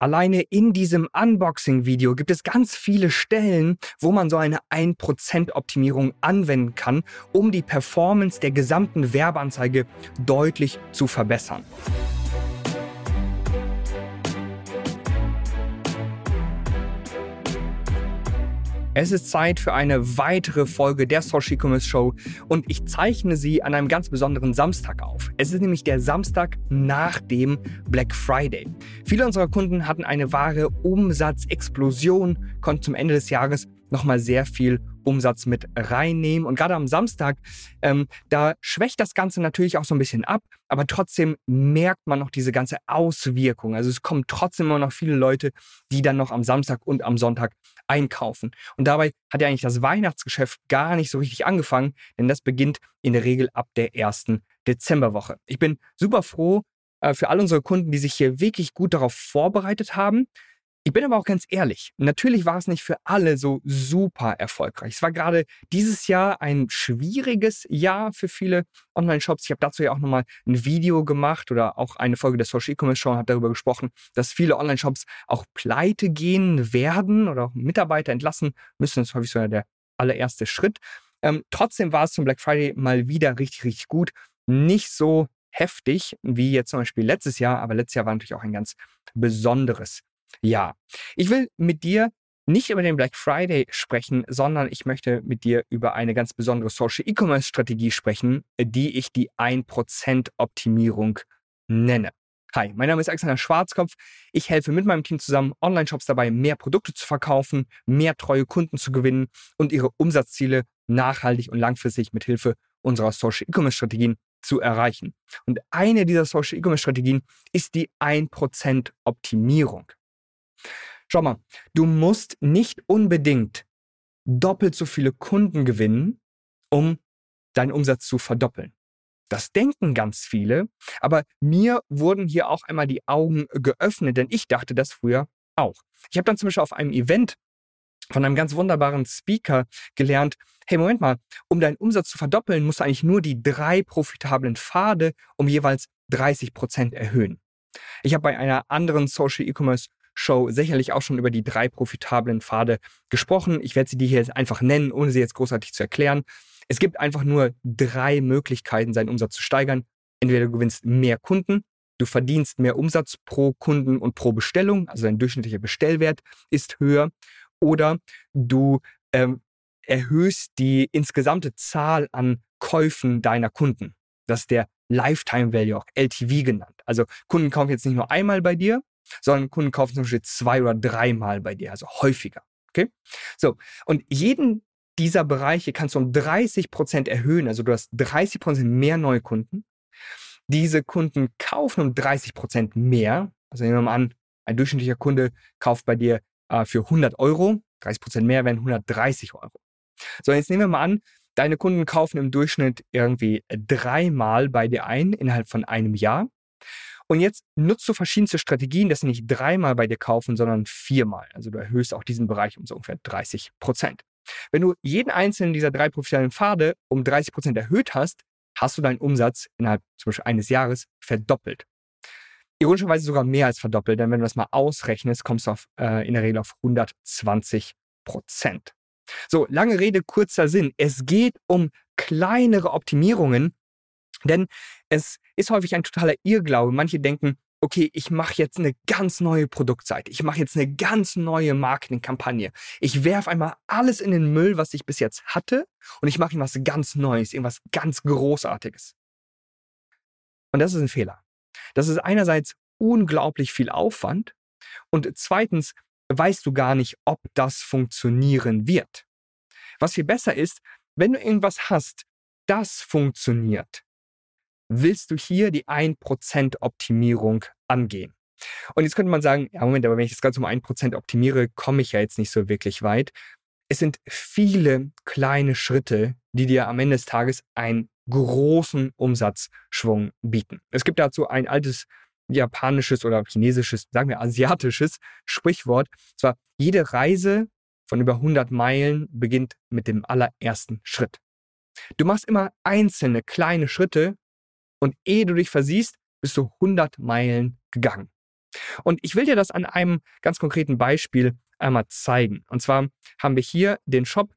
Alleine in diesem Unboxing-Video gibt es ganz viele Stellen, wo man so eine 1%-Optimierung anwenden kann, um die Performance der gesamten Werbeanzeige deutlich zu verbessern. Es ist Zeit für eine weitere Folge der E-Commerce Show und ich zeichne sie an einem ganz besonderen Samstag auf. Es ist nämlich der Samstag nach dem Black Friday. Viele unserer Kunden hatten eine wahre Umsatzexplosion, konnten zum Ende des Jahres nochmal sehr viel Umsatz mit reinnehmen. Und gerade am Samstag, ähm, da schwächt das Ganze natürlich auch so ein bisschen ab, aber trotzdem merkt man noch diese ganze Auswirkung. Also es kommen trotzdem immer noch viele Leute, die dann noch am Samstag und am Sonntag einkaufen. Und dabei hat ja eigentlich das Weihnachtsgeschäft gar nicht so richtig angefangen, denn das beginnt in der Regel ab der ersten Dezemberwoche. Ich bin super froh äh, für all unsere Kunden, die sich hier wirklich gut darauf vorbereitet haben. Ich bin aber auch ganz ehrlich, natürlich war es nicht für alle so super erfolgreich. Es war gerade dieses Jahr ein schwieriges Jahr für viele Online-Shops. Ich habe dazu ja auch nochmal ein Video gemacht oder auch eine Folge der Social E-Commerce Show und habe darüber gesprochen, dass viele Online-Shops auch pleite gehen werden oder auch Mitarbeiter entlassen müssen. Das ist häufig so der allererste Schritt. Ähm, trotzdem war es zum Black Friday mal wieder richtig, richtig gut. Nicht so heftig wie jetzt zum Beispiel letztes Jahr, aber letztes Jahr war natürlich auch ein ganz besonderes ja, ich will mit dir nicht über den Black Friday sprechen, sondern ich möchte mit dir über eine ganz besondere Social E-Commerce Strategie sprechen, die ich die 1% Optimierung nenne. Hi, mein Name ist Alexander Schwarzkopf. Ich helfe mit meinem Team zusammen Online-Shops dabei, mehr Produkte zu verkaufen, mehr treue Kunden zu gewinnen und ihre Umsatzziele nachhaltig und langfristig mit Hilfe unserer Social E-Commerce Strategien zu erreichen. Und eine dieser Social E-Commerce Strategien ist die 1% Optimierung. Schau mal, du musst nicht unbedingt doppelt so viele Kunden gewinnen, um deinen Umsatz zu verdoppeln. Das denken ganz viele, aber mir wurden hier auch einmal die Augen geöffnet, denn ich dachte das früher auch. Ich habe dann zum Beispiel auf einem Event von einem ganz wunderbaren Speaker gelernt, hey, Moment mal, um deinen Umsatz zu verdoppeln, musst du eigentlich nur die drei profitablen Pfade um jeweils 30 Prozent erhöhen. Ich habe bei einer anderen Social E-Commerce Show sicherlich auch schon über die drei profitablen Pfade gesprochen. Ich werde sie dir hier jetzt einfach nennen, ohne sie jetzt großartig zu erklären. Es gibt einfach nur drei Möglichkeiten, seinen Umsatz zu steigern. Entweder du gewinnst mehr Kunden, du verdienst mehr Umsatz pro Kunden und pro Bestellung, also dein durchschnittlicher Bestellwert ist höher, oder du ähm, erhöhst die insgesamte Zahl an Käufen deiner Kunden. Das ist der Lifetime Value, auch LTV genannt. Also Kunden kaufen jetzt nicht nur einmal bei dir, sondern Kunden kaufen zum Beispiel zwei oder dreimal bei dir, also häufiger. Okay? So, und jeden dieser Bereiche kannst du um 30 Prozent erhöhen. Also du hast 30 Prozent mehr neue Kunden. Diese Kunden kaufen um 30 Prozent mehr. Also nehmen wir mal an, ein durchschnittlicher Kunde kauft bei dir äh, für 100 Euro. 30 Prozent mehr wären 130 Euro. So, jetzt nehmen wir mal an, deine Kunden kaufen im Durchschnitt irgendwie dreimal bei dir ein innerhalb von einem Jahr. Und jetzt nutzt du verschiedenste Strategien, dass sie nicht dreimal bei dir kaufen, sondern viermal. Also du erhöhst auch diesen Bereich um so ungefähr 30 Prozent. Wenn du jeden einzelnen dieser drei profitablen Pfade um 30 Prozent erhöht hast, hast du deinen Umsatz innerhalb zum Beispiel eines Jahres verdoppelt. Ironischerweise sogar mehr als verdoppelt, denn wenn du das mal ausrechnest, kommst du auf, äh, in der Regel auf 120 Prozent. So, lange Rede, kurzer Sinn. Es geht um kleinere Optimierungen, denn es ist häufig ein totaler Irrglaube. Manche denken, okay, ich mache jetzt eine ganz neue Produktseite, ich mache jetzt eine ganz neue Marketingkampagne. Ich werfe einmal alles in den Müll, was ich bis jetzt hatte, und ich mache irgendwas ganz Neues, irgendwas ganz Großartiges. Und das ist ein Fehler. Das ist einerseits unglaublich viel Aufwand und zweitens weißt du gar nicht, ob das funktionieren wird. Was viel besser ist, wenn du irgendwas hast, das funktioniert, willst du hier die 1% Optimierung angehen. Und jetzt könnte man sagen, ja Moment, aber wenn ich das Ganze um 1% optimiere, komme ich ja jetzt nicht so wirklich weit. Es sind viele kleine Schritte, die dir am Ende des Tages einen großen Umsatzschwung bieten. Es gibt dazu ein altes japanisches oder chinesisches, sagen wir asiatisches Sprichwort. Und zwar, jede Reise von über 100 Meilen beginnt mit dem allerersten Schritt. Du machst immer einzelne kleine Schritte und ehe du dich versiehst, bist du 100 Meilen gegangen. Und ich will dir das an einem ganz konkreten Beispiel einmal zeigen. Und zwar haben wir hier den Shop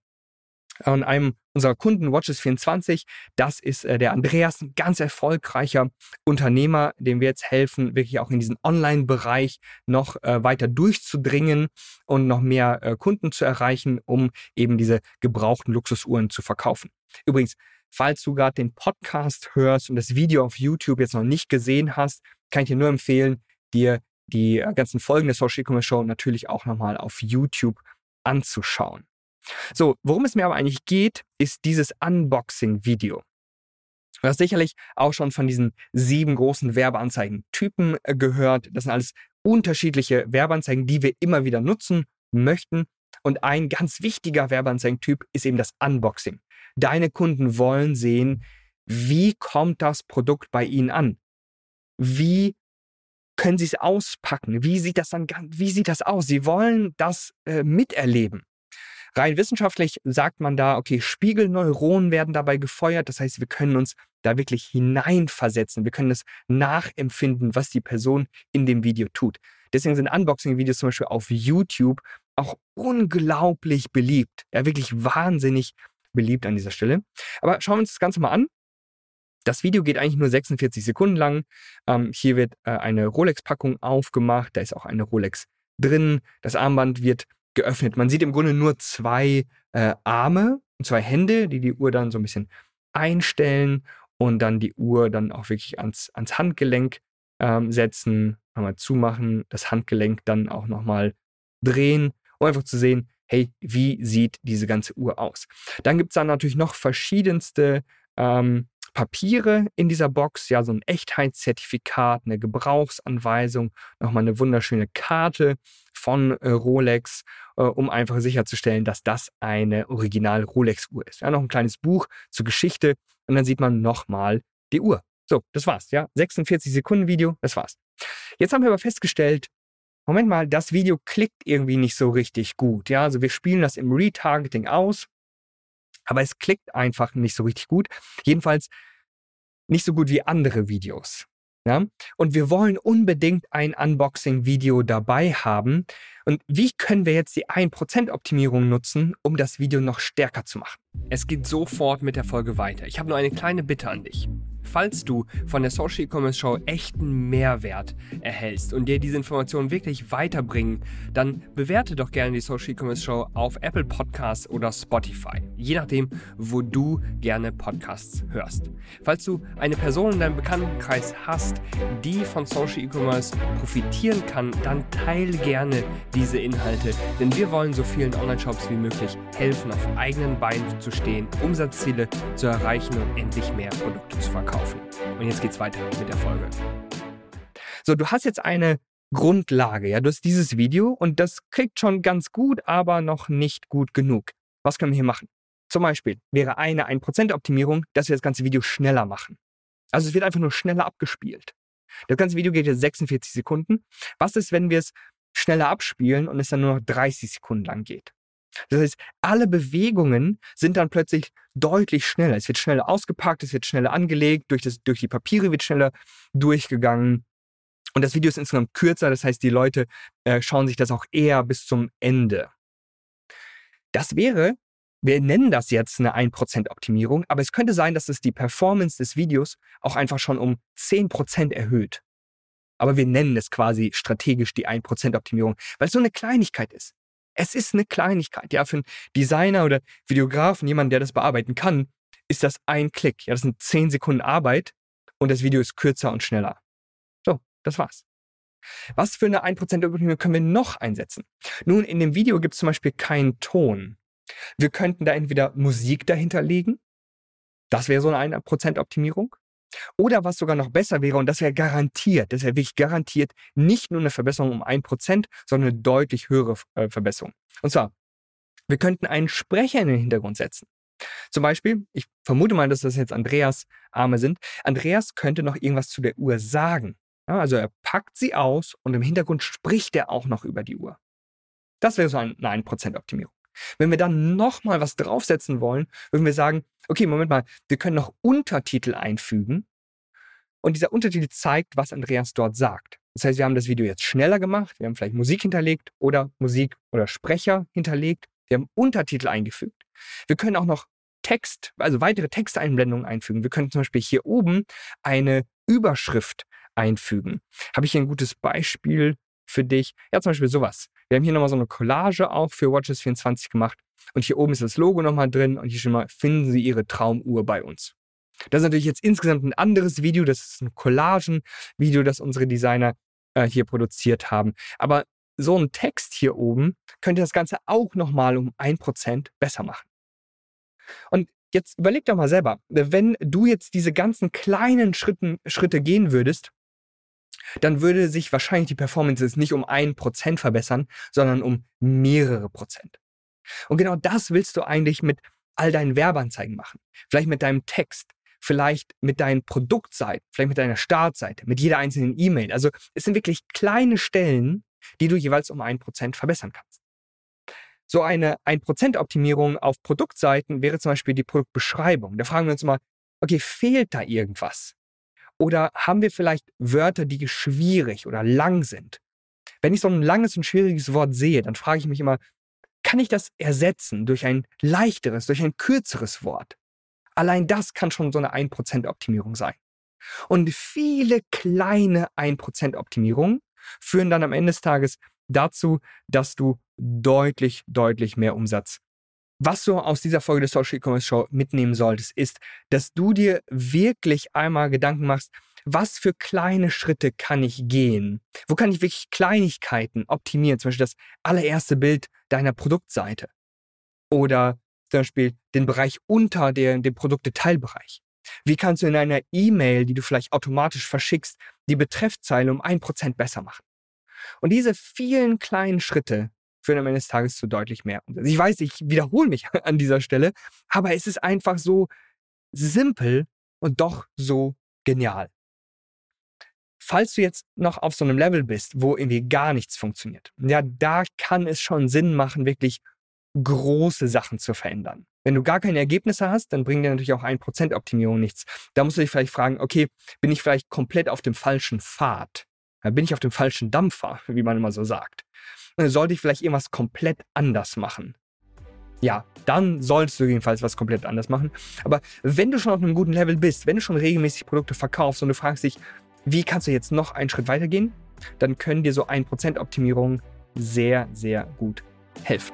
an einem unserer Kunden, Watches24. Das ist äh, der Andreas, ein ganz erfolgreicher Unternehmer, dem wir jetzt helfen, wirklich auch in diesen Online-Bereich noch äh, weiter durchzudringen und noch mehr äh, Kunden zu erreichen, um eben diese gebrauchten Luxusuhren zu verkaufen. Übrigens, falls du gerade den Podcast hörst und das Video auf YouTube jetzt noch nicht gesehen hast, kann ich dir nur empfehlen, dir die äh, ganzen Folgen der Social E-Commerce Show natürlich auch nochmal auf YouTube anzuschauen. So, worum es mir aber eigentlich geht, ist dieses Unboxing-Video. Du hast sicherlich auch schon von diesen sieben großen Werbeanzeigen-Typen äh, gehört. Das sind alles unterschiedliche Werbeanzeigen, die wir immer wieder nutzen möchten. Und ein ganz wichtiger Werbeanzeigentyp ist eben das Unboxing. Deine Kunden wollen sehen, wie kommt das Produkt bei ihnen an? Wie können sie es auspacken? Wie sieht das dann, wie sieht das aus? Sie wollen das äh, miterleben. Rein wissenschaftlich sagt man da, okay, Spiegelneuronen werden dabei gefeuert. Das heißt, wir können uns da wirklich hineinversetzen. Wir können es nachempfinden, was die Person in dem Video tut. Deswegen sind Unboxing-Videos zum Beispiel auf YouTube auch unglaublich beliebt. Ja, wirklich wahnsinnig beliebt an dieser Stelle. Aber schauen wir uns das Ganze mal an. Das Video geht eigentlich nur 46 Sekunden lang. Ähm, hier wird äh, eine Rolex-Packung aufgemacht. Da ist auch eine Rolex drin. Das Armband wird geöffnet. Man sieht im Grunde nur zwei äh, Arme und zwei Hände, die die Uhr dann so ein bisschen einstellen und dann die Uhr dann auch wirklich ans, ans Handgelenk ähm, setzen, nochmal zumachen, das Handgelenk dann auch nochmal drehen, um einfach zu sehen, hey, wie sieht diese ganze Uhr aus? Dann gibt es dann natürlich noch verschiedenste ähm, Papiere in dieser Box, ja, so ein Echtheitszertifikat, eine Gebrauchsanweisung, nochmal eine wunderschöne Karte von äh, Rolex, äh, um einfach sicherzustellen, dass das eine original Rolex-Uhr ist. Ja, noch ein kleines Buch zur Geschichte und dann sieht man nochmal die Uhr. So, das war's, ja. 46 Sekunden Video, das war's. Jetzt haben wir aber festgestellt, Moment mal, das Video klickt irgendwie nicht so richtig gut. Ja, also wir spielen das im Retargeting aus aber es klickt einfach nicht so richtig gut. Jedenfalls nicht so gut wie andere Videos. Ja? Und wir wollen unbedingt ein Unboxing-Video dabei haben. Und wie können wir jetzt die 1%-Optimierung nutzen, um das Video noch stärker zu machen? Es geht sofort mit der Folge weiter. Ich habe nur eine kleine Bitte an dich. Falls du von der Social E-Commerce Show echten Mehrwert erhältst und dir diese Informationen wirklich weiterbringen, dann bewerte doch gerne die Social E-Commerce Show auf Apple Podcasts oder Spotify, je nachdem, wo du gerne Podcasts hörst. Falls du eine Person in deinem Bekanntenkreis hast, die von Social E-Commerce profitieren kann, dann teile gerne diese Inhalte, denn wir wollen so vielen Online-Shops wie möglich helfen, auf eigenen Beinen zu stehen, Umsatzziele zu erreichen und endlich mehr Produkte zu verkaufen kaufen. Und jetzt geht's weiter mit der Folge. So, du hast jetzt eine Grundlage, ja, du hast dieses Video und das kriegt schon ganz gut, aber noch nicht gut genug. Was können wir hier machen? Zum Beispiel wäre eine 1%-Optimierung, dass wir das ganze Video schneller machen. Also es wird einfach nur schneller abgespielt. Das ganze Video geht jetzt 46 Sekunden. Was ist, wenn wir es schneller abspielen und es dann nur noch 30 Sekunden lang geht? Das heißt, alle Bewegungen sind dann plötzlich deutlich schneller. Es wird schneller ausgepackt, es wird schneller angelegt, durch, das, durch die Papiere wird schneller durchgegangen. Und das Video ist insgesamt kürzer, das heißt, die Leute äh, schauen sich das auch eher bis zum Ende. Das wäre, wir nennen das jetzt eine 1% Optimierung, aber es könnte sein, dass es die Performance des Videos auch einfach schon um 10% erhöht. Aber wir nennen es quasi strategisch die 1% Optimierung, weil es so eine Kleinigkeit ist. Es ist eine Kleinigkeit. Ja, für einen Designer oder Videografen, jemanden, der das bearbeiten kann, ist das ein Klick. Ja, das sind zehn Sekunden Arbeit und das Video ist kürzer und schneller. So, das war's. Was für eine 1% Optimierung können wir noch einsetzen? Nun, in dem Video gibt es zum Beispiel keinen Ton. Wir könnten da entweder Musik dahinter legen. Das wäre so eine 1% Optimierung. Oder was sogar noch besser wäre, und das wäre garantiert, das wäre wirklich garantiert nicht nur eine Verbesserung um 1%, sondern eine deutlich höhere äh, Verbesserung. Und zwar, wir könnten einen Sprecher in den Hintergrund setzen. Zum Beispiel, ich vermute mal, dass das jetzt Andreas Arme sind. Andreas könnte noch irgendwas zu der Uhr sagen. Also er packt sie aus und im Hintergrund spricht er auch noch über die Uhr. Das wäre so eine 1% Optimierung. Wenn wir dann nochmal was draufsetzen wollen, würden wir sagen, okay, Moment mal, wir können noch Untertitel einfügen und dieser Untertitel zeigt, was Andreas dort sagt. Das heißt, wir haben das Video jetzt schneller gemacht, wir haben vielleicht Musik hinterlegt oder Musik oder Sprecher hinterlegt, wir haben Untertitel eingefügt. Wir können auch noch Text, also weitere Texteinblendungen einfügen. Wir können zum Beispiel hier oben eine Überschrift einfügen. Habe ich hier ein gutes Beispiel für dich? Ja, zum Beispiel sowas. Wir haben hier nochmal so eine Collage auch für Watches24 gemacht. Und hier oben ist das Logo nochmal drin und hier schon mal finden Sie Ihre Traumuhr bei uns. Das ist natürlich jetzt insgesamt ein anderes Video. Das ist ein Collagen-Video, das unsere Designer äh, hier produziert haben. Aber so ein Text hier oben könnte das Ganze auch nochmal um ein Prozent besser machen. Und jetzt überleg doch mal selber, wenn du jetzt diese ganzen kleinen Schritten, Schritte gehen würdest, dann würde sich wahrscheinlich die Performance nicht um ein Prozent verbessern, sondern um mehrere Prozent. Und genau das willst du eigentlich mit all deinen Werbeanzeigen machen. Vielleicht mit deinem Text, vielleicht mit deinen Produktseiten, vielleicht mit deiner Startseite, mit jeder einzelnen E-Mail. Also es sind wirklich kleine Stellen, die du jeweils um ein Prozent verbessern kannst. So eine 1%-Optimierung auf Produktseiten wäre zum Beispiel die Produktbeschreibung. Da fragen wir uns mal, okay, fehlt da irgendwas? Oder haben wir vielleicht Wörter, die schwierig oder lang sind? Wenn ich so ein langes und schwieriges Wort sehe, dann frage ich mich immer, kann ich das ersetzen durch ein leichteres, durch ein kürzeres Wort? Allein das kann schon so eine 1%-Optimierung sein. Und viele kleine 1%-Optimierungen führen dann am Ende des Tages dazu, dass du deutlich, deutlich mehr Umsatz. Was du aus dieser Folge der Social E-Commerce Show mitnehmen solltest, ist, dass du dir wirklich einmal Gedanken machst, was für kleine Schritte kann ich gehen? Wo kann ich wirklich Kleinigkeiten optimieren? Zum Beispiel das allererste Bild deiner Produktseite. Oder zum Beispiel den Bereich unter der, dem Produktdetailbereich. Wie kannst du in einer E-Mail, die du vielleicht automatisch verschickst, die Betreffzeile um ein Prozent besser machen? Und diese vielen kleinen Schritte führen am Ende des Tages zu deutlich mehr Umsatz. Ich weiß, ich wiederhole mich an dieser Stelle, aber es ist einfach so simpel und doch so genial. Falls du jetzt noch auf so einem Level bist, wo irgendwie gar nichts funktioniert, ja, da kann es schon Sinn machen, wirklich große Sachen zu verändern. Wenn du gar keine Ergebnisse hast, dann bringt dir natürlich auch 1% Optimierung nichts. Da musst du dich vielleicht fragen, okay, bin ich vielleicht komplett auf dem falschen Pfad? Bin ich auf dem falschen Dampfer, wie man immer so sagt. Sollte ich vielleicht irgendwas komplett anders machen? Ja, dann solltest du jedenfalls was komplett anders machen. Aber wenn du schon auf einem guten Level bist, wenn du schon regelmäßig Produkte verkaufst und du fragst dich, wie kannst du jetzt noch einen Schritt weitergehen, dann können dir so 1% Optimierung sehr, sehr gut helfen.